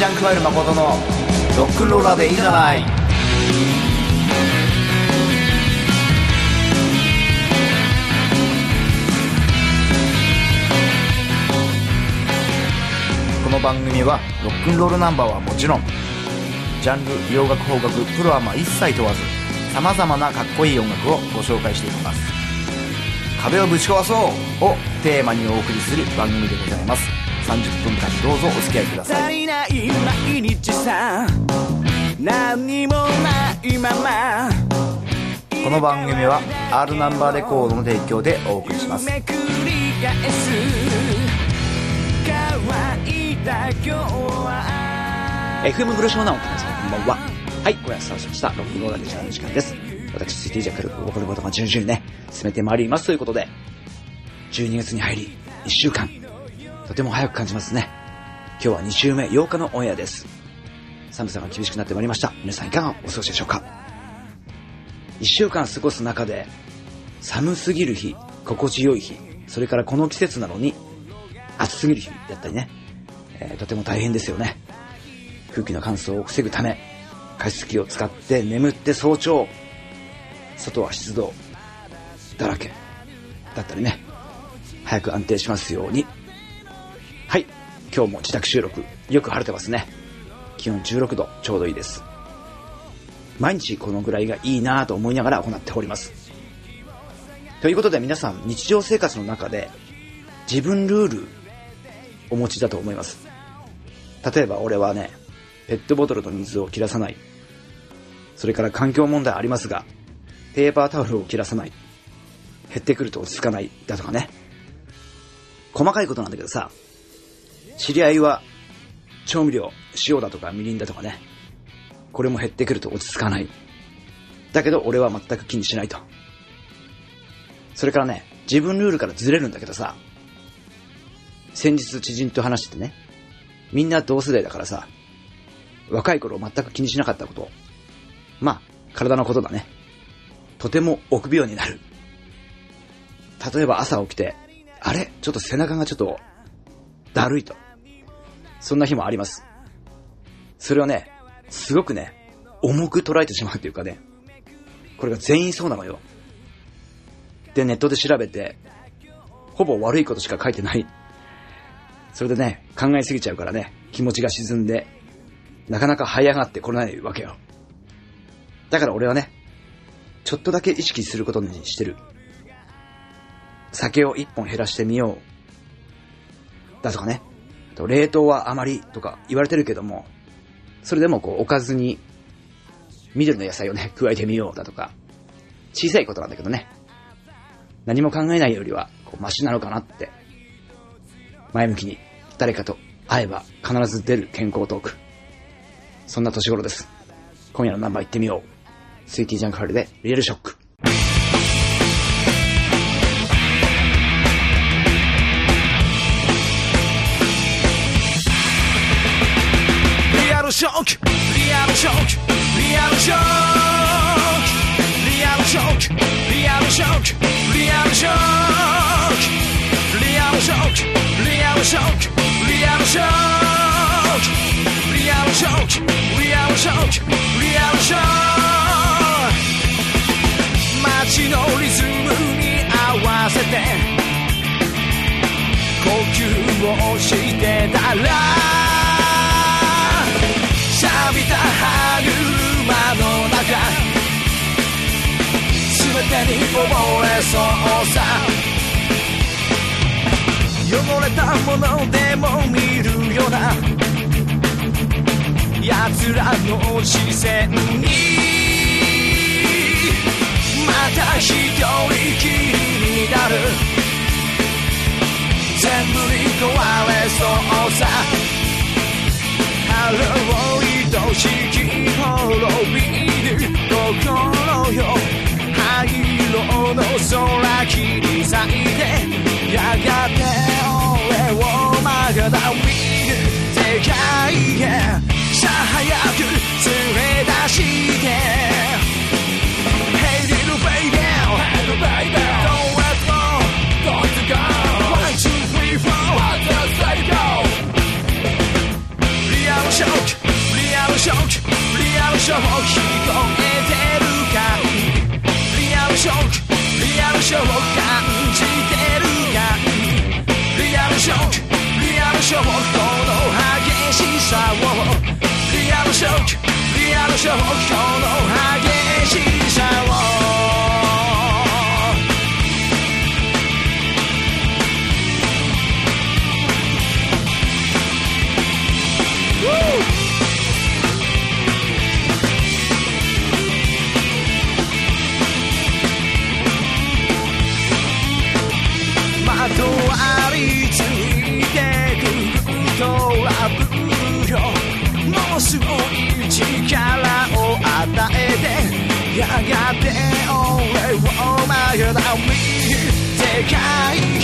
ジャンクワイル誠のロックンローラーでいいじゃない。この番組はロックンロールナンバーはもちろんジャンル洋楽邦楽プロアマ一切問わずさまざまなかっこいい音楽をご紹介していきます。壁をぶち壊そうをテーマにお送りする番組でございます。30分間どうぞお付き合いください足りない毎日さ何にもないままこの番組は R ナンバーレコードの提供でお送りしますめくり返す乾いた今日は FM グロショーナオ皆さんこんばんは。はい、ごやスタートしました。ロックンローラーで時間の時間です。私、スイティジャックル、おこることが順々にね、進めてまいりますということで、12月に入り、1週間、とても早く感じますね。今日は2週目8日のオンエアです。寒さが厳しくなってまいりました。皆さんいかがお過ごしでしょうか ?1 週間過ごす中で、寒すぎる日、心地よい日、それからこの季節なのに、暑すぎる日だったりね、えーとても大変ですよね。空気の乾燥を防ぐため、加湿器を使って眠って早朝、外は湿度だらけだったりね、早く安定しますように。はい、今日も自宅収録、よく晴れてますね。気温16度、ちょうどいいです。毎日このぐらいがいいなぁと思いながら行っております。ということで皆さん、日常生活の中で自分ルールお持ちだと思います。例えば俺はね、ペットボトルの水を切らさない。それから環境問題ありますが、ペーパータオルを切らさない。減ってくると落ち着かない。だとかね。細かいことなんだけどさ、知り合いは調味料、塩だとかみりんだとかね。これも減ってくると落ち着かない。だけど俺は全く気にしないと。それからね、自分ルールからずれるんだけどさ、先日知人と話しててね、みんな同世代だからさ、若い頃全く気にしなかったこと。まあ、体のことだね。とても臆病になる。例えば朝起きて、あれ？ちょっと背中がちょっと、だるいと。そんな日もあります。それをね、すごくね、重く捉えてしまうというかね、これが全員そうなのよ。で、ネットで調べて、ほぼ悪いことしか書いてない。それでね、考えすぎちゃうからね、気持ちが沈んで、なかなか這い上がってこれないわけよ。だから俺はね、ちょっとだけ意識することにしてる。酒を一本減らしてみよう。だとかね。冷凍はあまりとか言われてるけども、それでもこうおかずに緑の野菜をね、加えてみようだとか、小さいことなんだけどね。何も考えないよりは、こうマシなのかなって。前向きに誰かと会えば必ず出る健康トーク。そんな年頃です。今夜のナンバー行ってみよう。スイーティージャンクハルでリアルショック。ショックリアルショックリアルショックリアルショックリアルショックリアルショックリアルショックリアルショックリアルショックリアルショックリアルショックリアルショック街のリズムに合わせて呼吸をしてたら錆びた歯車の中全てに溺れそうさ。汚れたものでも見るような奴らの視線にまた一人きりになる全部に壊れそうさあれを愛しき滅びる心よ灰色の空切り裂いてやがて俺をまだ見る世界へさあ早く連れ出してショック聞こえてるかリアルショックリアルショック感じてるかリアルショックリアルショックこの激しさをリアルショックリアルショックこの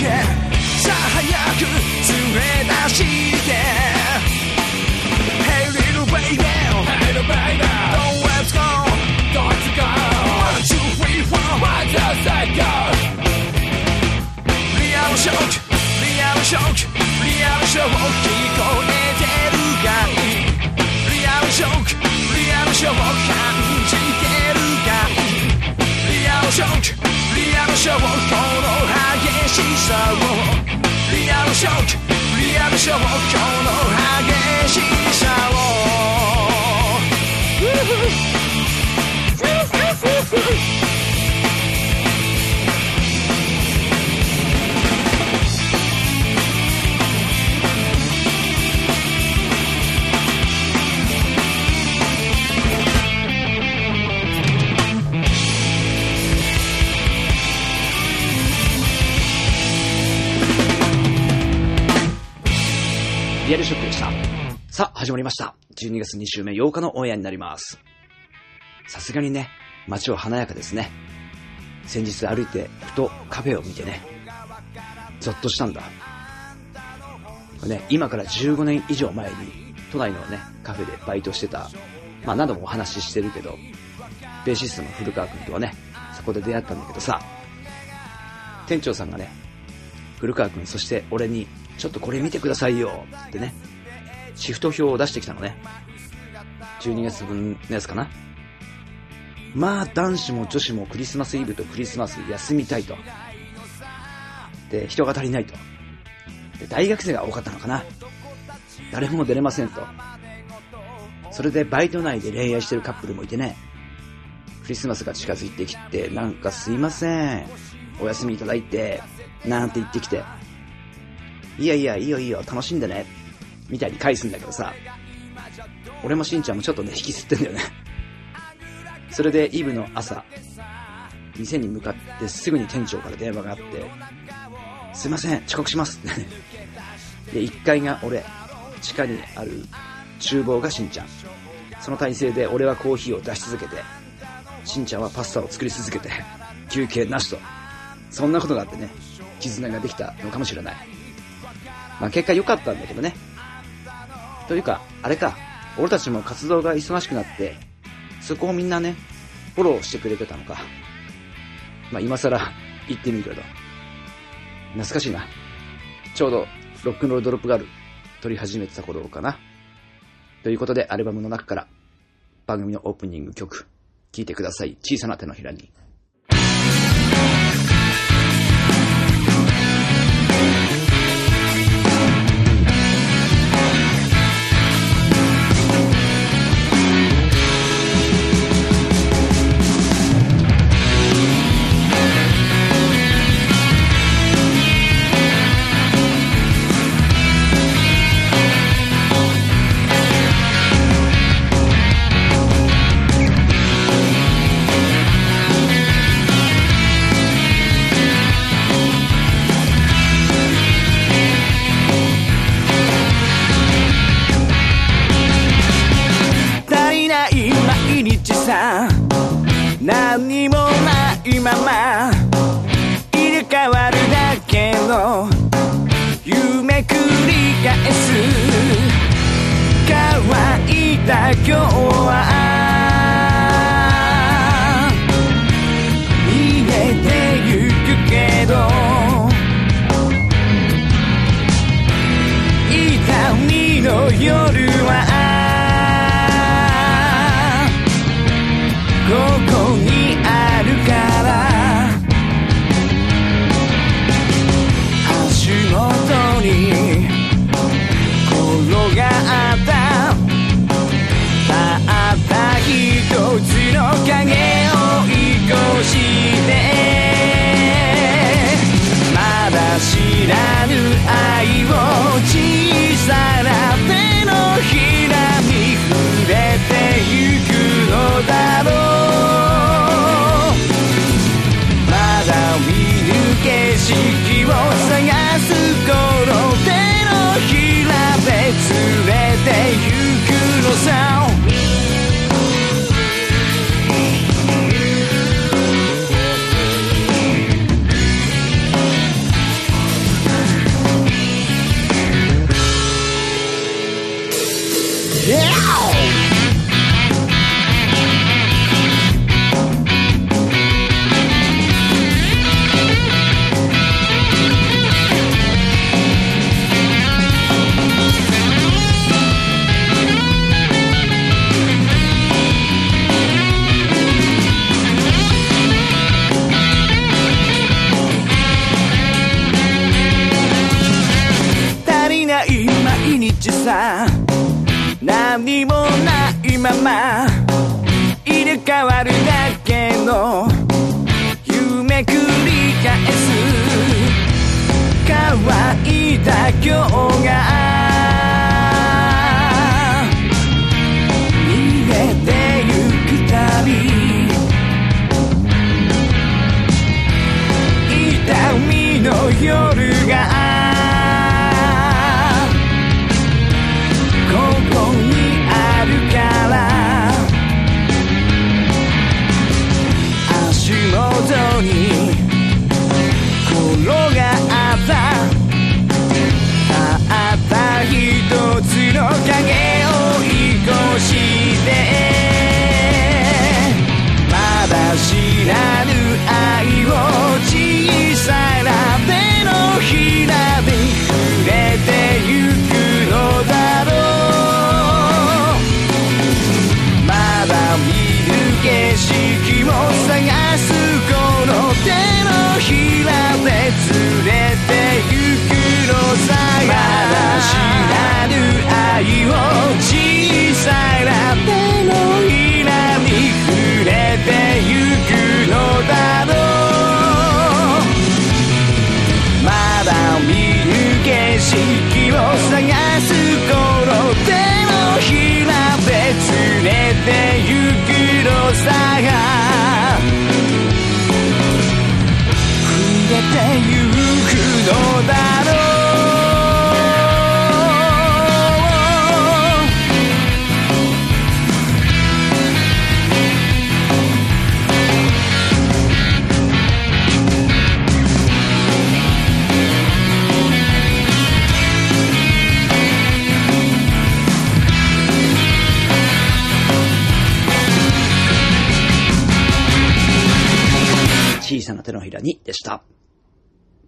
界リアルショックリアルショックこのリアルショックでした。さあ、始まりました。12月2週目8日のオンエアになります。さすがにね、街は華やかですね。先日歩いて、ふとカフェを見てね、ゾッとしたんだ。ね、今から15年以上前に、都内のね、カフェでバイトしてた、まあ何度もお話ししてるけど、ベーシストの古川くんとはね、そこで出会ったんだけどさ、店長さんがね、古川くん、そして俺に、ちょっとこれ見てくださいよってね、シフト表を出してきたのね。12月分のやつかな。まあ、男子も女子もクリスマスイブとクリスマス休みたいと。で、人が足りないと。で、大学生が多かったのかな。誰も出れませんと。それでバイト内で恋愛してるカップルもいてね。クリスマスが近づいてきて、なんかすいません。お休みいただいて、なんて言ってきて。いやいや、いいよいいよ、楽しんでね。みたいに返すんだけどさ。俺もしんちゃんもちょっとね、引き吸ってんだよね。それでイブの朝、店に向かってすぐに店長から電話があって、すいません、遅刻しますってね。で、1階が俺、地下にある厨房がしんちゃん。その体勢で俺はコーヒーを出し続けて、しんちゃんはパスタを作り続けて、休憩なしと。そんなことがあってね、絆ができたのかもしれない。まあ結果良かったんだけどね。というか、あれか、俺たちも活動が忙しくなって、そこをみんなね、フォローしてくれてたのか。まあ今更言ってみるけど。懐かしいな。ちょうどロックンロールドロップガール撮り始めてた頃かな。ということでアルバムの中から番組のオープニング曲聴いてください。小さな手のひらに。何もないまま入れ替わるだけの夢くり返す乾いた今日が逃げてゆくたび痛みのように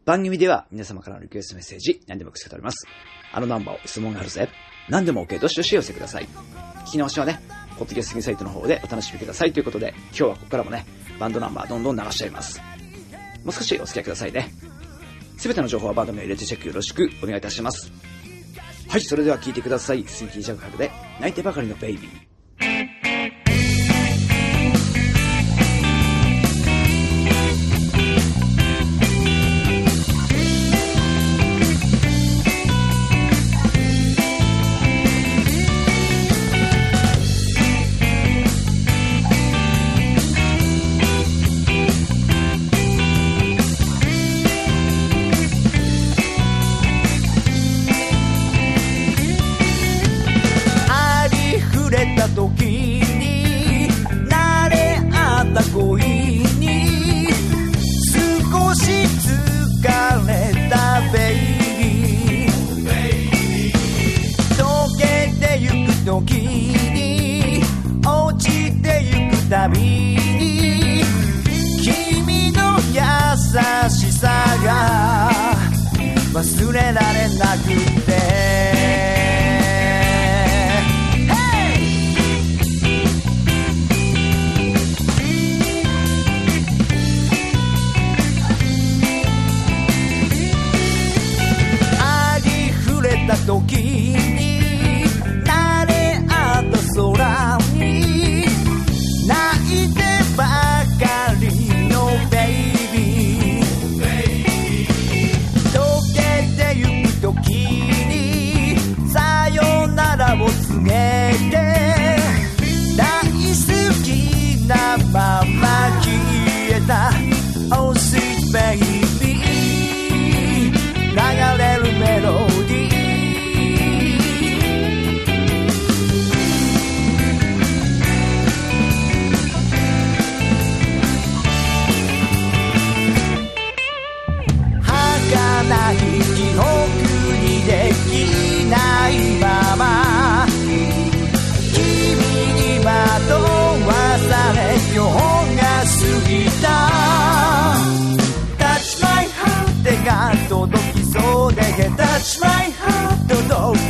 番組では皆様からのリクエストメッセージ何でも受け付けております。あのナンバーを質問があるぜ。何でも OK どしどし寄せください。聞き直しはね、ポッドキャスティングサイトの方でお楽しみくださいということで、今日はここからもね、バンドナンバーどんどん流しちゃいます。もう少しお付き合いくださいね。すべての情報はバンド名入れてチェックよろしくお願いいたします。はい、それでは聞いてください。スイーティージャグハルで、泣いてばかりのベイビー。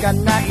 I'm not.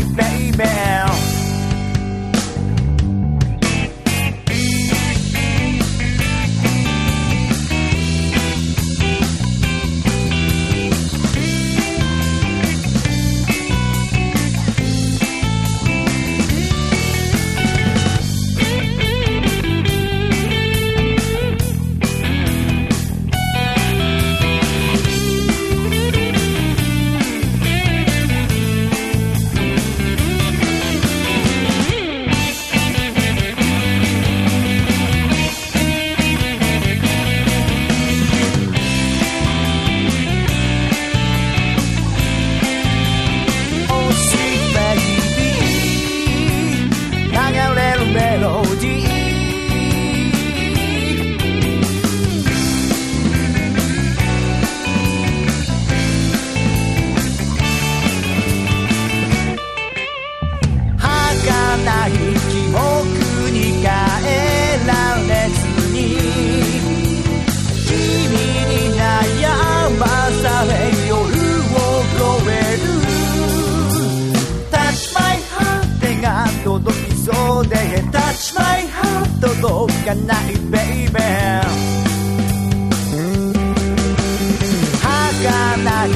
儚い記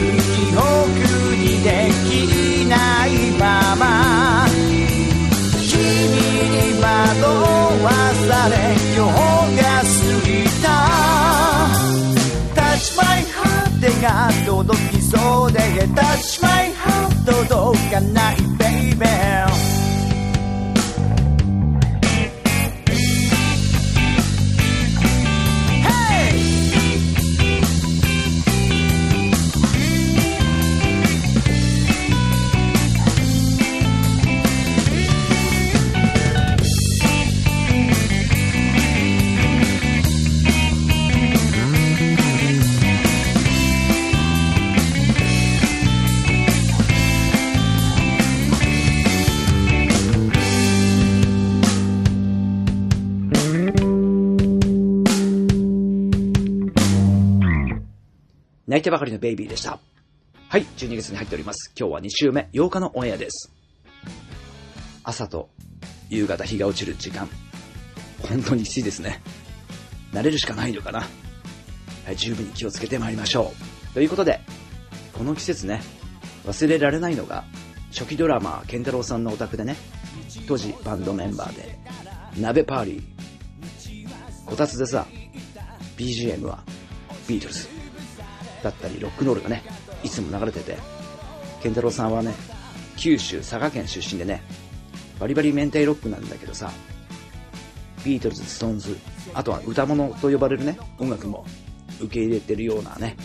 憶にできないまま君に惑わされ今日が過ぎた。Touch my heart 手が届きそうで Touch my 泣いてばかりのベイビーでした。はい、12月に入っております。今日は2週目、8日のオンエアです。朝と夕方日が落ちる時間。本当にきついですね。慣れるしかないのかな。はい、十分に気をつけてまいりましょう。ということで、この季節ね、忘れられないのが、初期ドラマー、健太郎さんのお宅でね、当時バンドメンバーで、鍋パーリー、こたつでさ、BGM はビートルズ。だったりロックンロールがね、いつも流れてて、健太郎さんはね、九州佐賀県出身でね、バリバリ明太ロックなんだけどさ、ビートルズ、ストーンズ、あとは歌物と呼ばれるね、音楽も受け入れてるようなね。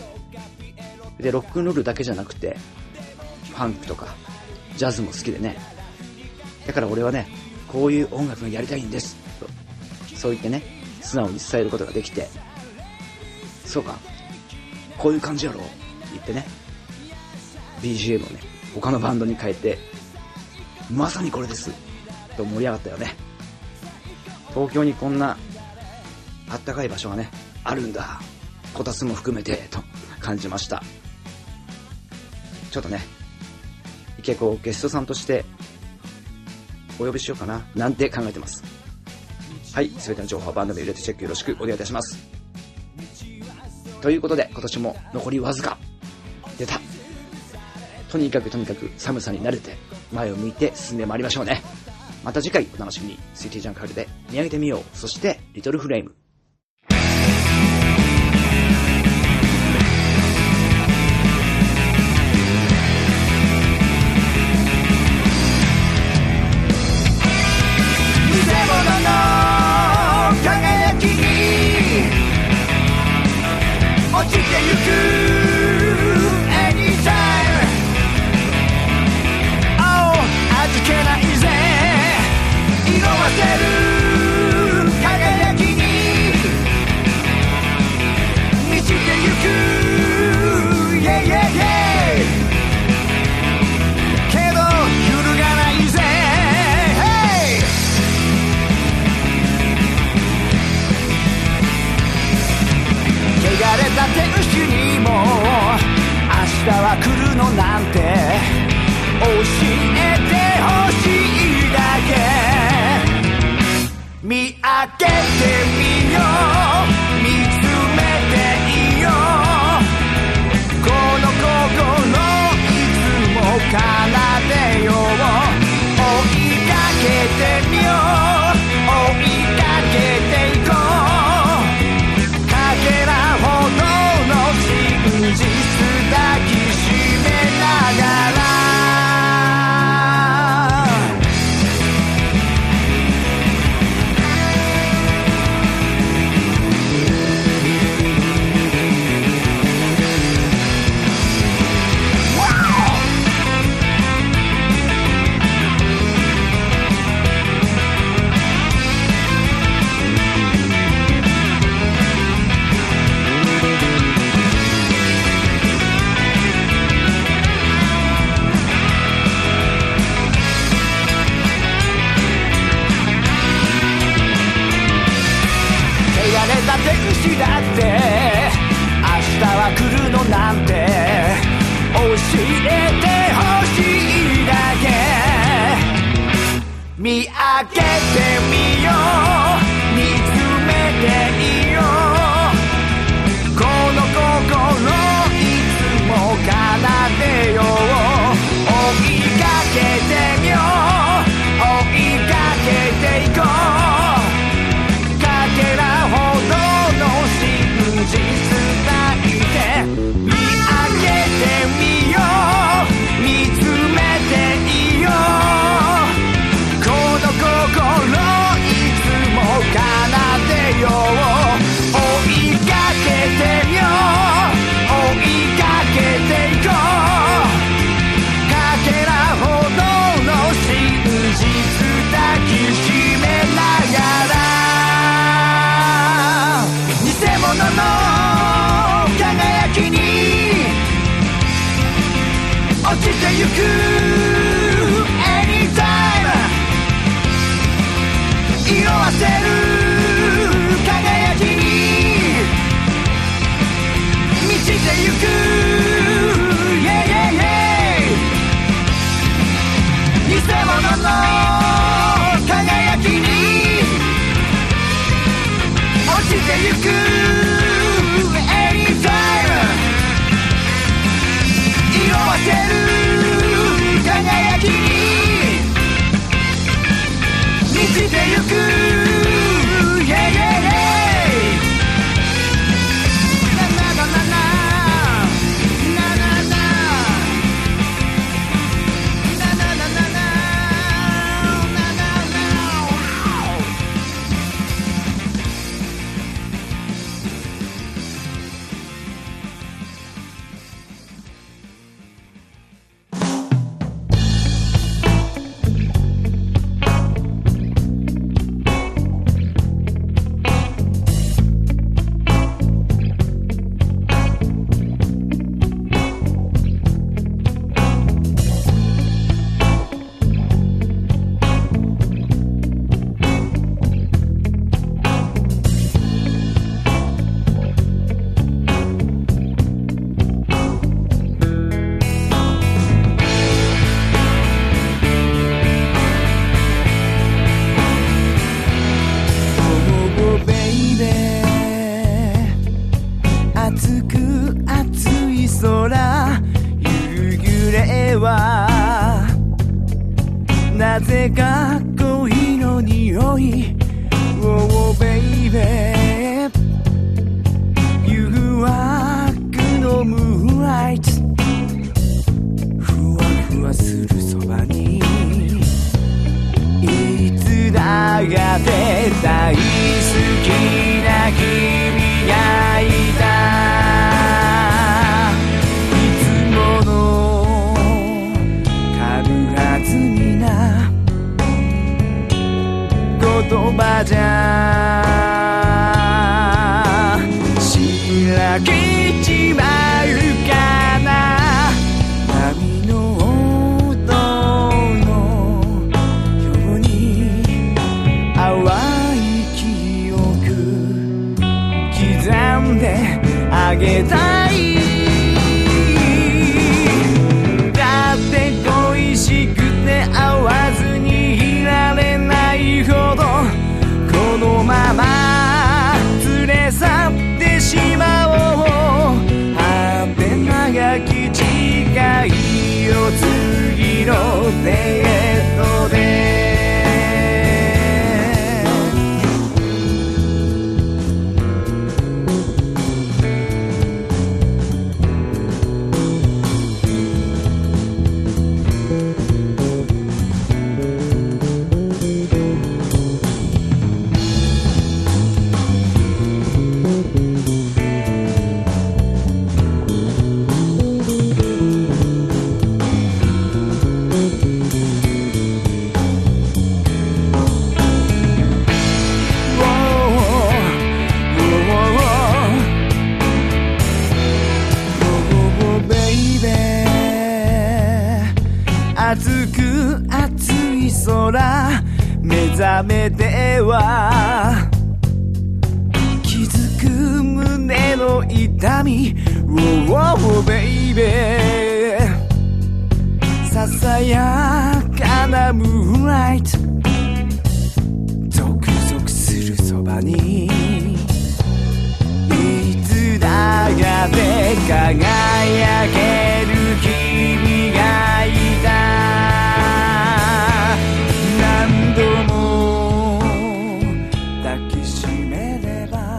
で、ロックンロールだけじゃなくて、ファンクとか、ジャズも好きでね。だから俺はね、こういう音楽がやりたいんです。とそう言ってね、素直に伝えることができて、そうか、こういう感じやろ？言ってね。BGM をね他のバンドに変えてまさにこれです。と盛り上がったよね。東京にこんなあったかい場所がねあるんだ。こたつも含めてと感じました。ちょっとね池子をゲストさんとしてお呼びしようかななんて考えてます。はい全ての情報は番組入れてチェックよろしくお願いいたします。ということで、今年も残りわずか。出た。とにかくとにかく寒さに慣れて、前を向いて進んでまいりましょうね。また次回お楽しみに。スイティジャンカールで見上げてみよう。そして、リトルフレーム。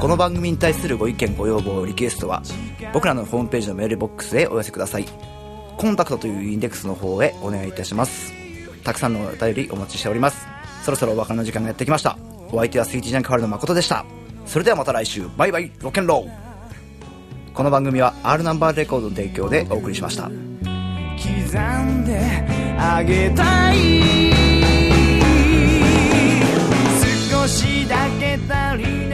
この番組に対するご意見ご要望リクエストは僕らのホームページのメールボックスへお寄せください。コンタクトというインデックスの方へお願いいたします。たくさんのお便りお待ちしております。そろそろお別れの時間がやってきました。お相手はスイーティジャンクハルの誠でした。それではまた来週。バイバイ。ロケンロー。この番組は R ナンバーレコードの提供でお送りしました。刻んであげたい。少しだけ足り